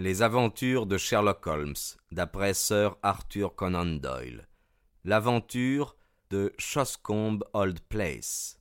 Les aventures de Sherlock Holmes, d'après Sir Arthur Conan Doyle. L'aventure de Shoscombe Old Place.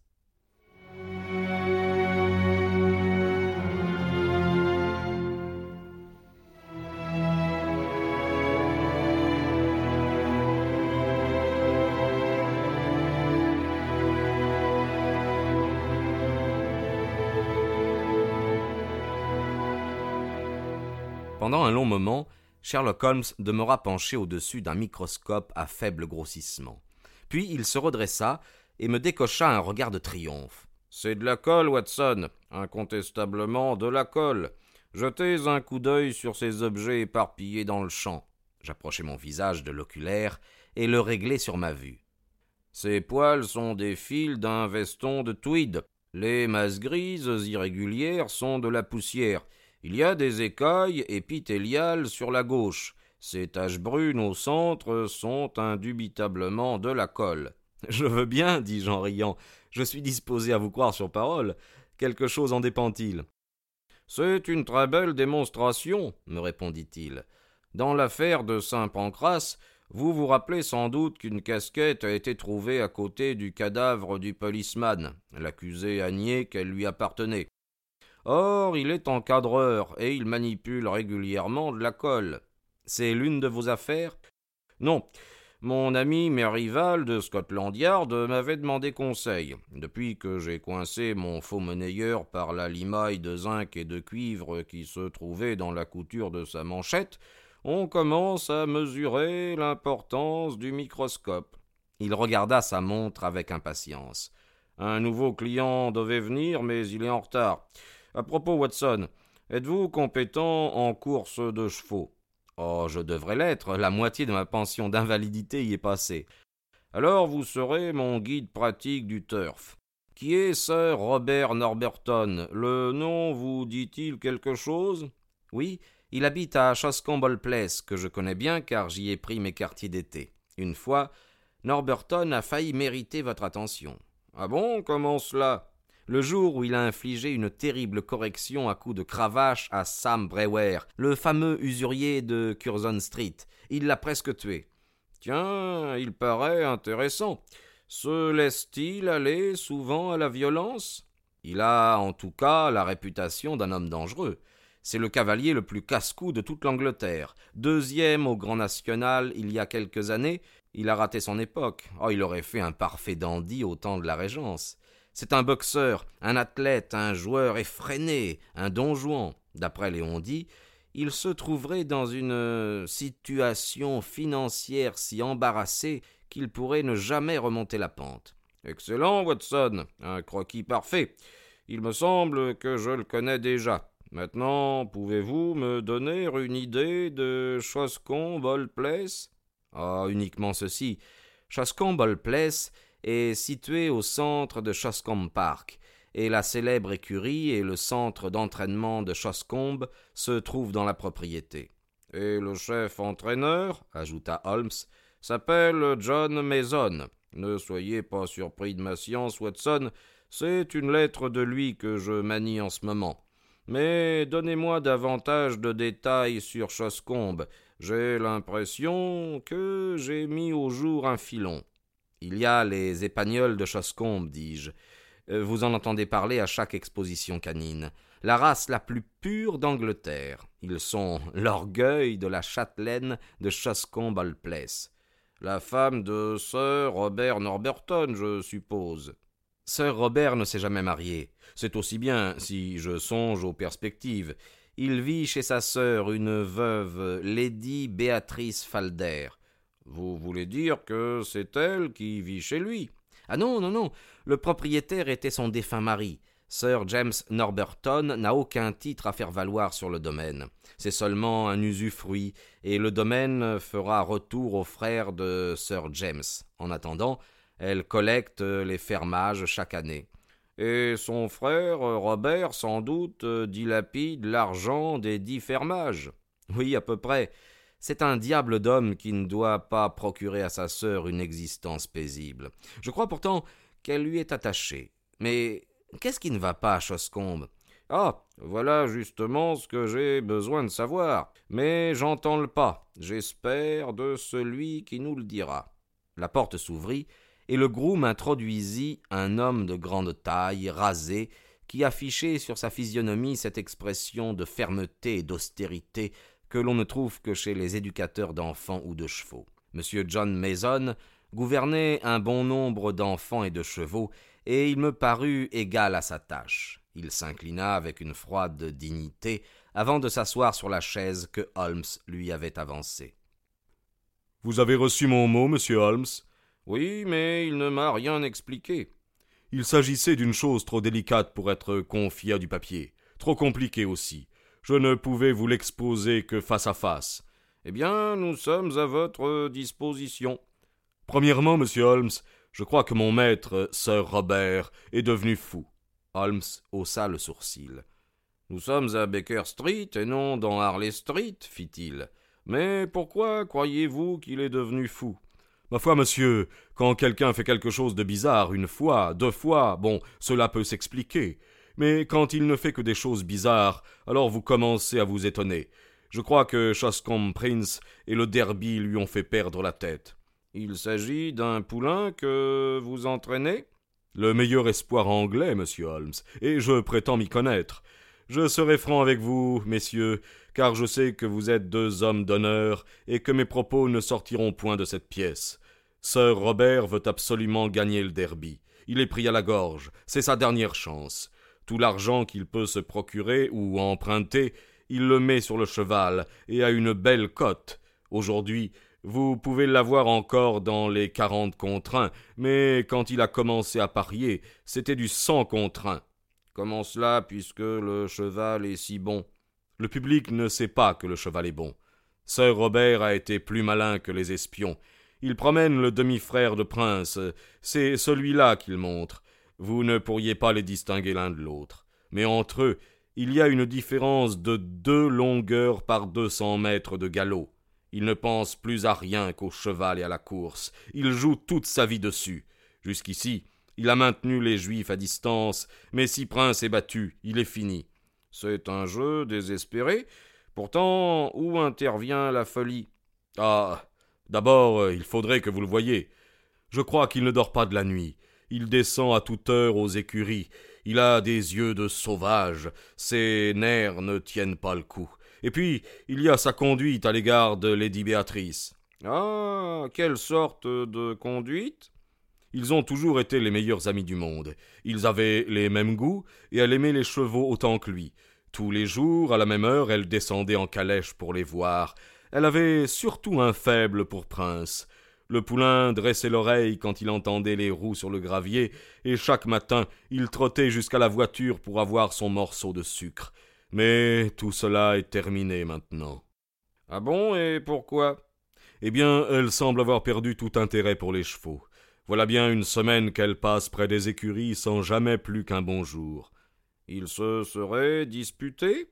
Pendant un long moment, Sherlock Holmes demeura penché au-dessus d'un microscope à faible grossissement. Puis il se redressa et me décocha un regard de triomphe. C'est de la colle, Watson, incontestablement de la colle. Jetez un coup d'œil sur ces objets éparpillés dans le champ. J'approchai mon visage de l'oculaire et le réglai sur ma vue. Ces poils sont des fils d'un veston de tweed. Les masses grises irrégulières sont de la poussière. Il y a des écailles épithéliales sur la gauche. Ces taches brunes au centre sont indubitablement de la colle. Je veux bien, dis-je en riant. Je suis disposé à vous croire sur parole. Quelque chose en dépend-il? C'est une très belle démonstration, me répondit-il. Dans l'affaire de Saint Pancras, vous vous rappelez sans doute qu'une casquette a été trouvée à côté du cadavre du policeman. L'accusé a nié qu'elle lui appartenait. Or, il est encadreur et il manipule régulièrement de la colle. C'est l'une de vos affaires? Non. Mon ami Merrival de Scotland Yard m'avait demandé conseil. Depuis que j'ai coincé mon faux monnayeur par la limaille de zinc et de cuivre qui se trouvait dans la couture de sa manchette, on commence à mesurer l'importance du microscope. Il regarda sa montre avec impatience. Un nouveau client devait venir, mais il est en retard. À propos, Watson, êtes-vous compétent en course de chevaux? Oh, je devrais l'être, la moitié de ma pension d'invalidité y est passée. Alors vous serez mon guide pratique du turf. Qui est Sir Robert Norberton? Le nom vous dit-il quelque chose? Oui, il habite à Shoscombe Place, que je connais bien car j'y ai pris mes quartiers d'été. Une fois, Norberton a failli mériter votre attention. Ah bon, comment cela? Le jour où il a infligé une terrible correction à coups de cravache à Sam Brewer, le fameux usurier de Curzon Street. Il l'a presque tué. Tiens, il paraît intéressant. Se laisse-t-il aller souvent à la violence? Il a en tout cas la réputation d'un homme dangereux. C'est le cavalier le plus casse-cou de toute l'Angleterre. Deuxième au Grand National il y a quelques années, il a raté son époque. Oh, il aurait fait un parfait dandy au temps de la Régence. C'est un boxeur, un athlète, un joueur effréné, un donjon. D'après Léon dit, il se trouverait dans une euh, situation financière si embarrassée qu'il pourrait ne jamais remonter la pente. Excellent, Watson, un croquis parfait. Il me semble que je le connais déjà. Maintenant, pouvez-vous me donner une idée de Choscombe Place Ah, uniquement ceci. Choscombe Place est situé au centre de Shoscombe Park, et la célèbre écurie et le centre d'entraînement de Shoscombe se trouvent dans la propriété. Et le chef entraîneur, ajouta Holmes, s'appelle John Mason. Ne soyez pas surpris de ma science, Watson, c'est une lettre de lui que je manie en ce moment. Mais donnez-moi davantage de détails sur Choscombe. J'ai l'impression que j'ai mis au jour un filon. Il y a les épagnols de Choscombe, dis-je. Euh, vous en entendez parler à chaque exposition canine. La race la plus pure d'Angleterre. Ils sont l'orgueil de la châtelaine de Choscombe Place. La femme de Sir Robert Norberton, je suppose. Sir Robert ne s'est jamais marié. C'est aussi bien, si je songe aux perspectives. Il vit chez sa sœur, une veuve, Lady Béatrice Falder. Vous voulez dire que c'est elle qui vit chez lui? Ah non, non, non. Le propriétaire était son défunt mari. Sir James Norberton n'a aucun titre à faire valoir sur le domaine. C'est seulement un usufruit, et le domaine fera retour aux frères de Sir James. En attendant, elle collecte les fermages chaque année. Et son frère Robert, sans doute, dilapide l'argent des dix fermages. Oui, à peu près. C'est un diable d'homme qui ne doit pas procurer à sa sœur une existence paisible. Je crois pourtant qu'elle lui est attachée. Mais qu'est-ce qui ne va pas Choscombe? Ah, voilà justement ce que j'ai besoin de savoir. Mais j'entends le pas, j'espère, de celui qui nous le dira. La porte s'ouvrit, et le groom introduisit un homme de grande taille, rasé, qui affichait sur sa physionomie cette expression de fermeté et d'austérité que l'on ne trouve que chez les éducateurs d'enfants ou de chevaux. M. John Mason gouvernait un bon nombre d'enfants et de chevaux, et il me parut égal à sa tâche. Il s'inclina avec une froide dignité avant de s'asseoir sur la chaise que Holmes lui avait avancée. Vous avez reçu mon mot, monsieur Holmes? Oui, mais il ne m'a rien expliqué. Il s'agissait d'une chose trop délicate pour être confiée à du papier, trop compliquée aussi. Je ne pouvais vous l'exposer que face à face. Eh bien, nous sommes à votre disposition. Premièrement, monsieur Holmes, je crois que mon maître, Sir Robert, est devenu fou. Holmes haussa le sourcil. Nous sommes à Baker Street et non dans Harley Street, fit-il. Mais pourquoi croyez-vous qu'il est devenu fou? Ma foi, monsieur, quand quelqu'un fait quelque chose de bizarre une fois, deux fois, bon, cela peut s'expliquer. Mais quand il ne fait que des choses bizarres, alors vous commencez à vous étonner. Je crois que Shoscombe Prince et le Derby lui ont fait perdre la tête. Il s'agit d'un poulain que vous entraînez? Le meilleur espoir anglais, monsieur Holmes, et je prétends m'y connaître. Je serai franc avec vous, messieurs, car je sais que vous êtes deux hommes d'honneur, et que mes propos ne sortiront point de cette pièce. Sir Robert veut absolument gagner le derby. Il est pris à la gorge, c'est sa dernière chance. Tout l'argent qu'il peut se procurer ou emprunter, il le met sur le cheval, et à une belle cote. Aujourd'hui, vous pouvez l'avoir encore dans les quarante contre un, mais quand il a commencé à parier, c'était du cent contre un. Comment cela, puisque le cheval est si bon? Le public ne sait pas que le cheval est bon. Sir Robert a été plus malin que les espions. Il promène le demi-frère de Prince. C'est celui-là qu'il montre. Vous ne pourriez pas les distinguer l'un de l'autre. Mais entre eux, il y a une différence de deux longueurs par deux cents mètres de galop. Il ne pense plus à rien qu'au cheval et à la course. Il joue toute sa vie dessus. Jusqu'ici, il a maintenu les Juifs à distance, mais si Prince est battu, il est fini. C'est un jeu désespéré. Pourtant, où intervient la folie? Ah. D'abord, euh, il faudrait que vous le voyiez. Je crois qu'il ne dort pas de la nuit. Il descend à toute heure aux écuries. Il a des yeux de sauvage. Ses nerfs ne tiennent pas le coup. Et puis, il y a sa conduite à l'égard de Lady Béatrice. Ah. Quelle sorte de conduite? Ils ont toujours été les meilleurs amis du monde. Ils avaient les mêmes goûts, et elle aimait les chevaux autant que lui. Tous les jours, à la même heure, elle descendait en calèche pour les voir. Elle avait surtout un faible pour Prince. Le poulain dressait l'oreille quand il entendait les roues sur le gravier, et chaque matin il trottait jusqu'à la voiture pour avoir son morceau de sucre. Mais tout cela est terminé maintenant. Ah bon, et pourquoi? Eh bien, elle semble avoir perdu tout intérêt pour les chevaux. Voilà bien une semaine qu'elle passe près des écuries sans jamais plus qu'un bonjour. Ils se seraient disputés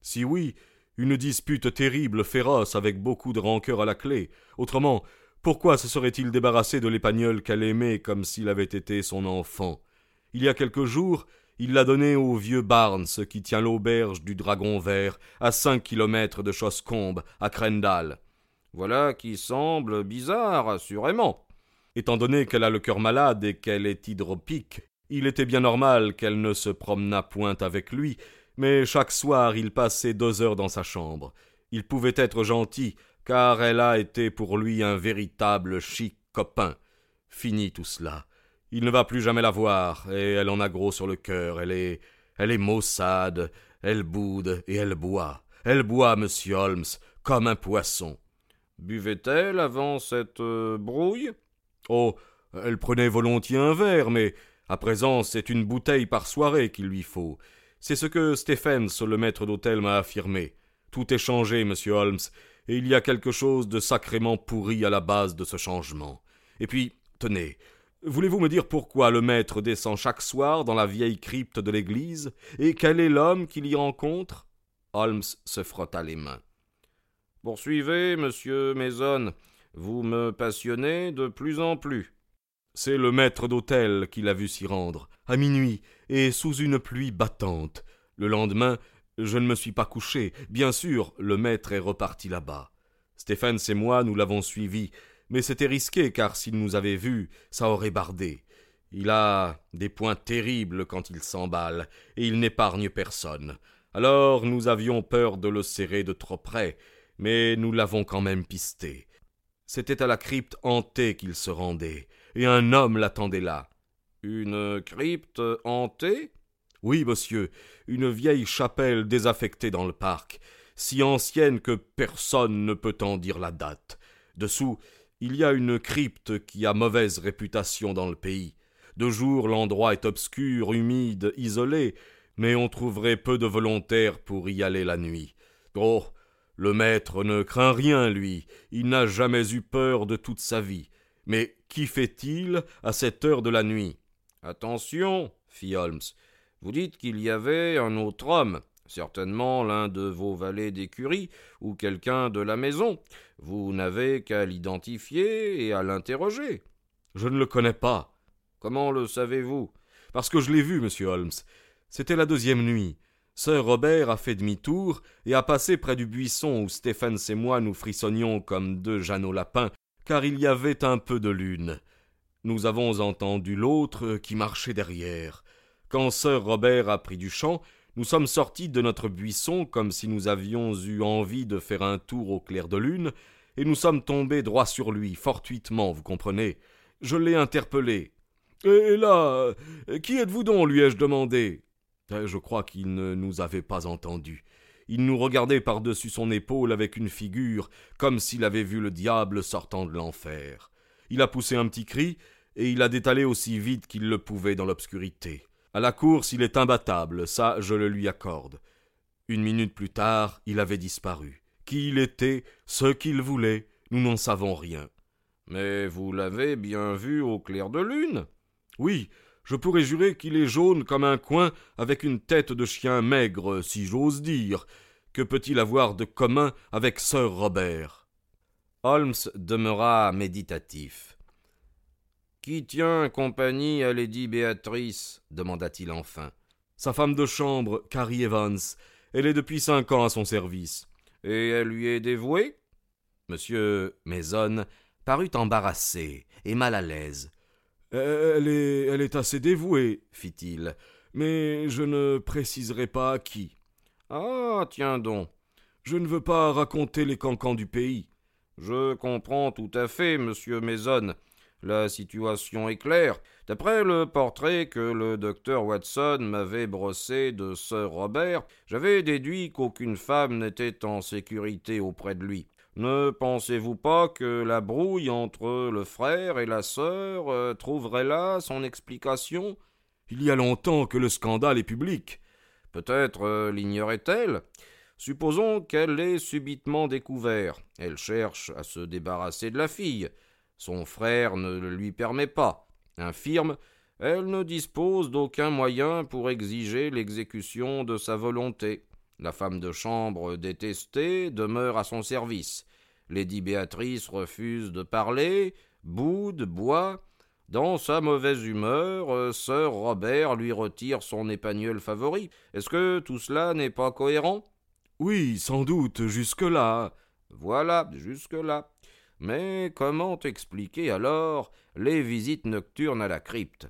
Si oui, une dispute terrible, féroce, avec beaucoup de rancœur à la clé. Autrement, pourquoi se serait-il débarrassé de l'épagnol qu'elle aimait comme s'il avait été son enfant? Il y a quelques jours, il l'a donné au vieux Barnes qui tient l'auberge du Dragon Vert, à cinq kilomètres de Choscombe, à Crendal. Voilà qui semble bizarre, assurément. Étant donné qu'elle a le cœur malade et qu'elle est hydropique, il était bien normal qu'elle ne se promenât point avec lui, mais chaque soir il passait deux heures dans sa chambre. Il pouvait être gentil, car elle a été pour lui un véritable chic copain. Fini tout cela. Il ne va plus jamais la voir, et elle en a gros sur le cœur. Elle est. elle est maussade, elle boude et elle boit. Elle boit, monsieur Holmes, comme un poisson. Buvait-elle avant cette euh, brouille? Oh, elle prenait volontiers un verre, mais à présent c'est une bouteille par soirée qu'il lui faut. C'est ce que Stephens, le maître d'hôtel, m'a affirmé. Tout est changé, monsieur Holmes, il y a quelque chose de sacrément pourri à la base de ce changement. Et puis, tenez, Voulez-vous me dire pourquoi le maître descend chaque soir dans la vieille crypte de l'église, et quel est l'homme qu'il y rencontre? Holmes se frotta les mains. Poursuivez, monsieur Mason. Vous me passionnez de plus en plus. C'est le maître d'hôtel qui l'a vu s'y rendre, à minuit, et sous une pluie battante. Le lendemain, je ne me suis pas couché. Bien sûr, le maître est reparti là-bas. Stéphane et moi, nous l'avons suivi, mais c'était risqué, car s'il nous avait vus, ça aurait bardé. Il a des points terribles quand il s'emballe, et il n'épargne personne. Alors nous avions peur de le serrer de trop près, mais nous l'avons quand même pisté. C'était à la crypte hantée qu'il se rendait, et un homme l'attendait là. Une crypte hantée? Oui, monsieur, une vieille chapelle désaffectée dans le parc, si ancienne que personne ne peut en dire la date. Dessous, il y a une crypte qui a mauvaise réputation dans le pays. De jour, l'endroit est obscur, humide, isolé, mais on trouverait peu de volontaires pour y aller la nuit. Oh. Le maître ne craint rien, lui, il n'a jamais eu peur de toute sa vie. Mais qu'y fait-il à cette heure de la nuit? Attention, fit Holmes. Vous dites qu'il y avait un autre homme, certainement l'un de vos valets d'écurie ou quelqu'un de la maison. Vous n'avez qu'à l'identifier et à l'interroger. Je ne le connais pas. Comment le savez-vous? Parce que je l'ai vu, monsieur Holmes. C'était la deuxième nuit. Sir Robert a fait demi-tour et a passé près du buisson où Stéphane et moi nous frissonnions comme deux Jeannots lapins, car il y avait un peu de lune. Nous avons entendu l'autre qui marchait derrière. Quand Sir Robert a pris du champ, nous sommes sortis de notre buisson comme si nous avions eu envie de faire un tour au clair de lune, et nous sommes tombés droit sur lui, fortuitement, vous comprenez. Je l'ai interpellé. Et là, qui êtes-vous donc lui ai-je demandé. Eh, je crois qu'il ne nous avait pas entendus. Il nous regardait par-dessus son épaule avec une figure, comme s'il avait vu le diable sortant de l'enfer. Il a poussé un petit cri, et il a détalé aussi vite qu'il le pouvait dans l'obscurité. À la course, il est imbattable, ça je le lui accorde. Une minute plus tard, il avait disparu. Qui il était, ce qu'il voulait, nous n'en savons rien. Mais vous l'avez bien vu au clair de lune Oui, je pourrais jurer qu'il est jaune comme un coin avec une tête de chien maigre, si j'ose dire. Que peut-il avoir de commun avec Sir Robert? Holmes demeura méditatif. Qui tient compagnie à Lady Béatrice demanda-t-il enfin. Sa femme de chambre, Carrie Evans. Elle est depuis cinq ans à son service. Et elle lui est dévouée? Monsieur Maison parut embarrassé et mal à l'aise. Elle est, elle est assez dévouée, fit-il, mais je ne préciserai pas à qui. Ah, tiens donc. Je ne veux pas raconter les cancans du pays. Je comprends tout à fait, monsieur Maison. La situation est claire. D'après le portrait que le docteur Watson m'avait brossé de Sir Robert, j'avais déduit qu'aucune femme n'était en sécurité auprès de lui. Ne pensez-vous pas que la brouille entre le frère et la sœur euh, trouverait là son explication? Il y a longtemps que le scandale est public. Peut-être euh, l'ignorait-elle? Supposons qu'elle l'ait subitement découvert. Elle cherche à se débarrasser de la fille. Son frère ne le lui permet pas. Infirme, elle ne dispose d'aucun moyen pour exiger l'exécution de sa volonté. La femme de chambre détestée demeure à son service. Lady Béatrice refuse de parler, boude, boit. Dans sa mauvaise humeur, euh, Sir Robert lui retire son épagnol favori. Est-ce que tout cela n'est pas cohérent? Oui, sans doute, jusque-là. Voilà, jusque-là. Mais comment expliquer alors les visites nocturnes à la crypte?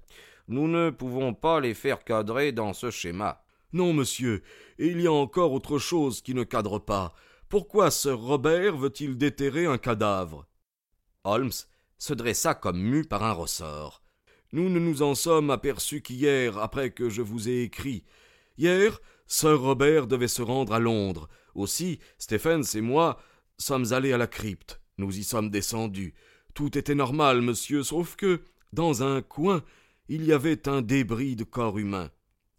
Nous ne pouvons pas les faire cadrer dans ce schéma. Non, monsieur, et il y a encore autre chose qui ne cadre pas. Pourquoi Sir Robert veut-il déterrer un cadavre? Holmes se dressa comme mu par un ressort. Nous ne nous en sommes aperçus qu'hier, après que je vous ai écrit. Hier, Sir Robert devait se rendre à Londres. Aussi, Stephens et moi sommes allés à la crypte. Nous y sommes descendus. Tout était normal, monsieur, sauf que, dans un coin, il y avait un débris de corps humain.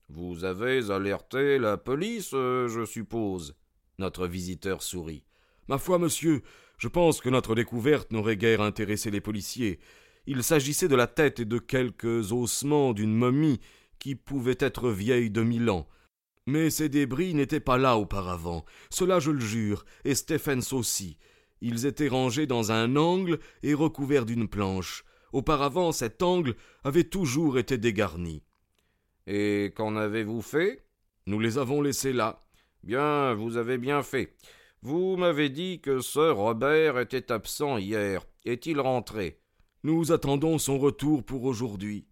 Vous avez alerté la police, euh, je suppose? Notre visiteur sourit. Ma foi, monsieur, je pense que notre découverte n'aurait guère intéressé les policiers. Il s'agissait de la tête et de quelques ossements d'une momie qui pouvait être vieille de mille ans. Mais ces débris n'étaient pas là auparavant, cela je le jure, et Stephens aussi. Ils étaient rangés dans un angle et recouverts d'une planche. Auparavant, cet angle avait toujours été dégarni. Et qu'en avez-vous fait? Nous les avons laissés là. Bien, vous avez bien fait. Vous m'avez dit que Sir Robert était absent hier. Est-il rentré? Nous attendons son retour pour aujourd'hui.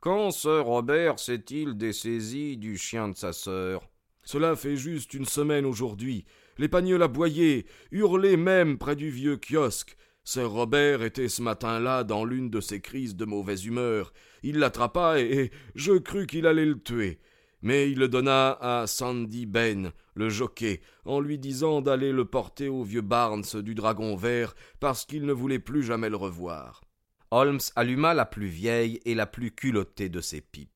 Quand Sir Robert s'est-il dessaisi du chien de sa sœur? Cela fait juste une semaine aujourd'hui. Les pagnols aboyaient, hurlaient même près du vieux kiosque. Sir Robert était ce matin-là dans l'une de ses crises de mauvaise humeur. Il l'attrapa et, je crus qu'il allait le tuer. Mais il le donna à Sandy Ben, le jockey, en lui disant d'aller le porter au vieux Barnes du Dragon Vert parce qu'il ne voulait plus jamais le revoir. Holmes alluma la plus vieille et la plus culottée de ses pipes.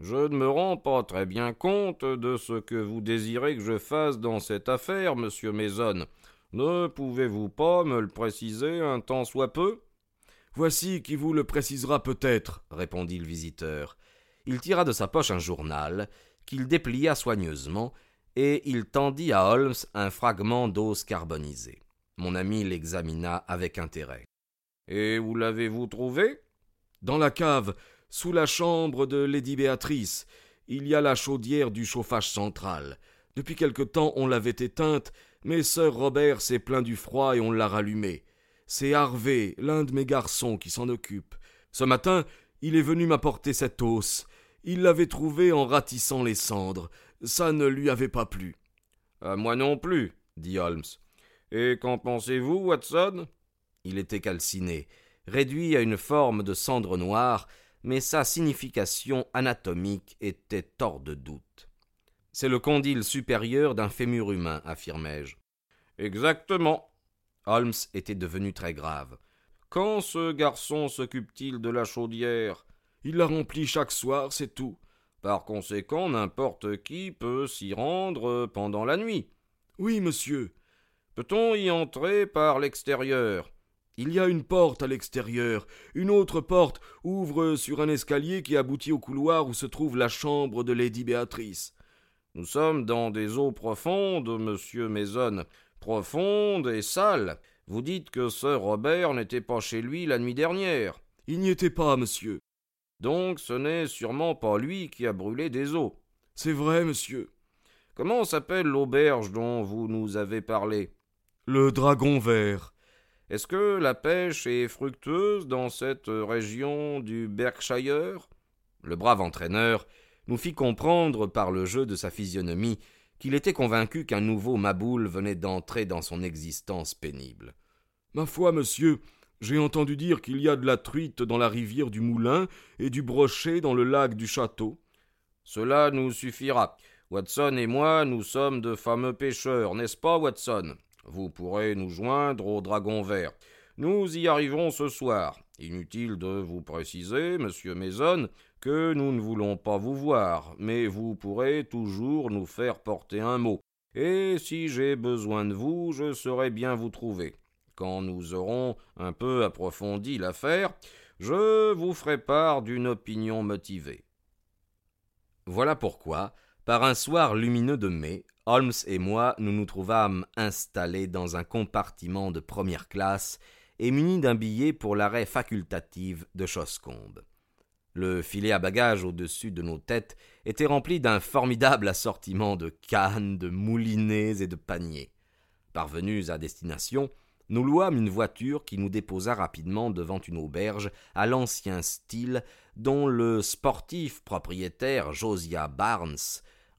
Je ne me rends pas très bien compte de ce que vous désirez que je fasse dans cette affaire, monsieur Mason. Ne pouvez-vous pas me le préciser un temps soit peu? Voici qui vous le précisera peut-être, répondit le visiteur. Il tira de sa poche un journal, qu'il déplia soigneusement, et il tendit à Holmes un fragment d'os carbonisée. Mon ami l'examina avec intérêt. Et où l'avez-vous trouvé? Dans la cave, sous la chambre de Lady Béatrice. Il y a la chaudière du chauffage central. Depuis quelque temps on l'avait éteinte, mais sœur Robert s'est plaint du froid et on l'a rallumée. C'est Harvey, l'un de mes garçons, qui s'en occupe. Ce matin, il est venu m'apporter cet os. Il l'avait trouvé en ratissant les cendres. Ça ne lui avait pas plu. À moi non plus, dit Holmes. Et qu'en pensez-vous, Watson? Il était calciné, réduit à une forme de cendre noire, mais sa signification anatomique était hors de doute. C'est le condyle supérieur d'un fémur humain, affirmai-je. Exactement. Holmes était devenu très grave. Quand ce garçon s'occupe-t-il de la chaudière? Il la remplit chaque soir, c'est tout. Par conséquent, n'importe qui peut s'y rendre pendant la nuit. Oui, monsieur. Peut-on y entrer par l'extérieur? Il y a une porte à l'extérieur. Une autre porte ouvre sur un escalier qui aboutit au couloir où se trouve la chambre de Lady Béatrice. Nous sommes dans des eaux profondes, monsieur Mason. Profondes et sales. Vous dites que Sir Robert n'était pas chez lui la nuit dernière. Il n'y était pas, monsieur. Donc ce n'est sûrement pas lui qui a brûlé des eaux. C'est vrai, monsieur. Comment s'appelle l'auberge dont vous nous avez parlé? Le Dragon Vert. Est-ce que la pêche est fructueuse dans cette région du Berkshire? Le brave entraîneur nous fit comprendre par le jeu de sa physionomie qu'il était convaincu qu'un nouveau Maboul venait d'entrer dans son existence pénible. Ma foi, monsieur, j'ai entendu dire qu'il y a de la truite dans la rivière du Moulin et du brochet dans le lac du château. Cela nous suffira. Watson et moi, nous sommes de fameux pêcheurs, n'est-ce pas, Watson? Vous pourrez nous joindre au Dragon Vert. Nous y arriverons ce soir. Inutile de vous préciser, monsieur Mason, que nous ne voulons pas vous voir, mais vous pourrez toujours nous faire porter un mot. Et si j'ai besoin de vous, je saurai bien vous trouver. Quand nous aurons un peu approfondi l'affaire, je vous ferai part d'une opinion motivée. Voilà pourquoi, par un soir lumineux de mai, Holmes et moi nous nous trouvâmes installés dans un compartiment de première classe et munis d'un billet pour l'arrêt facultatif de Choscombe. Le filet à bagages au-dessus de nos têtes était rempli d'un formidable assortiment de cannes, de moulinets et de paniers. Parvenus à destination, nous louâmes une voiture qui nous déposa rapidement devant une auberge à l'ancien style dont le sportif propriétaire Josiah Barnes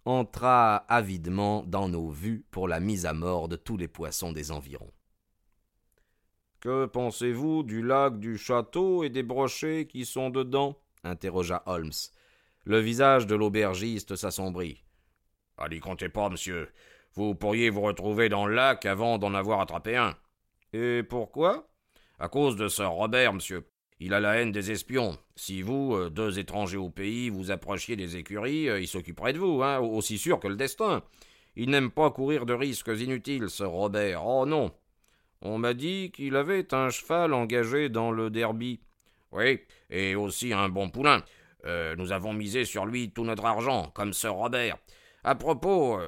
entra avidement dans nos vues pour la mise à mort de tous les poissons des environs. Que pensez-vous du lac du château et des brochets qui sont dedans? interrogea Holmes. Le visage de l'aubergiste s'assombrit. Ah, n'y comptez pas, monsieur. Vous pourriez vous retrouver dans le lac avant d'en avoir attrapé un. Et pourquoi? À cause de Sir Robert, monsieur. Il a la haine des espions. Si vous, euh, deux étrangers au pays, vous approchiez des écuries, euh, il s'occuperait de vous, hein, aussi sûr que le destin. Il n'aime pas courir de risques inutiles, ce Robert. Oh non. On m'a dit qu'il avait un cheval engagé dans le derby. Oui, et aussi un bon poulain. Euh, nous avons misé sur lui tout notre argent, comme ce Robert. À propos.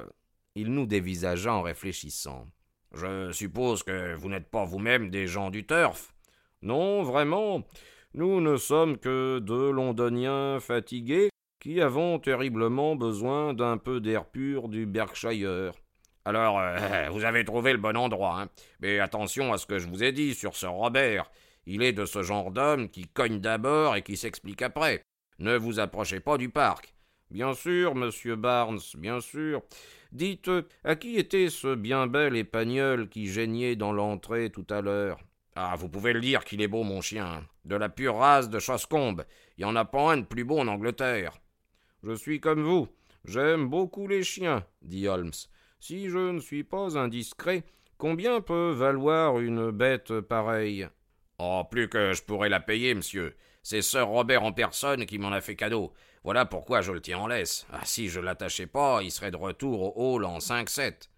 Il nous dévisagea en réfléchissant. Je suppose que vous n'êtes pas vous-même des gens du turf. Non, vraiment. Nous ne sommes que deux londoniens fatigués qui avons terriblement besoin d'un peu d'air pur du Berkshire. Alors, euh, vous avez trouvé le bon endroit, hein. Mais attention à ce que je vous ai dit sur ce Robert. Il est de ce genre d'homme qui cogne d'abord et qui s'explique après. Ne vous approchez pas du parc. Bien sûr, monsieur Barnes, bien sûr. Dites, à qui était ce bien bel épagnol qui geignait dans l'entrée tout à l'heure? Ah, vous pouvez le dire qu'il est beau, mon chien. De la pure race de Choscombe. Il n'y en a pas un de plus beau en Angleterre. Je suis comme vous. J'aime beaucoup les chiens, dit Holmes. Si je ne suis pas indiscret, combien peut valoir une bête pareille? Oh, plus que je pourrais la payer, monsieur. C'est Sir Robert en personne qui m'en a fait cadeau. Voilà pourquoi je le tiens en laisse. Ah, si je l'attachais pas, il serait de retour au hall en cinq sept.